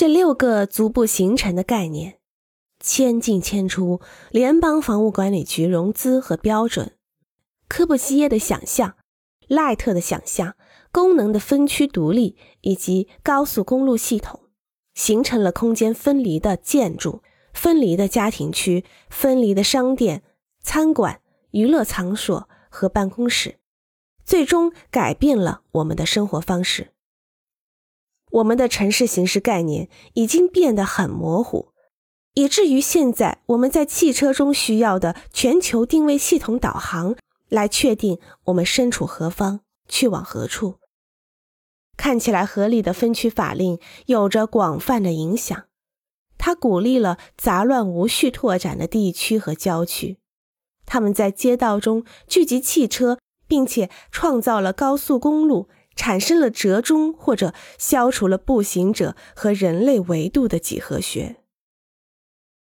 这六个逐步形成的概念，迁进迁出联邦房屋管理局融资和标准，科布西耶的想象，赖特的想象，功能的分区独立以及高速公路系统，形成了空间分离的建筑、分离的家庭区、分离的商店、餐馆、娱乐场所和办公室，最终改变了我们的生活方式。我们的城市形式概念已经变得很模糊，以至于现在我们在汽车中需要的全球定位系统导航来确定我们身处何方、去往何处。看起来合理的分区法令有着广泛的影响，它鼓励了杂乱无序拓展的地区和郊区，他们在街道中聚集汽车，并且创造了高速公路。产生了折中或者消除了步行者和人类维度的几何学。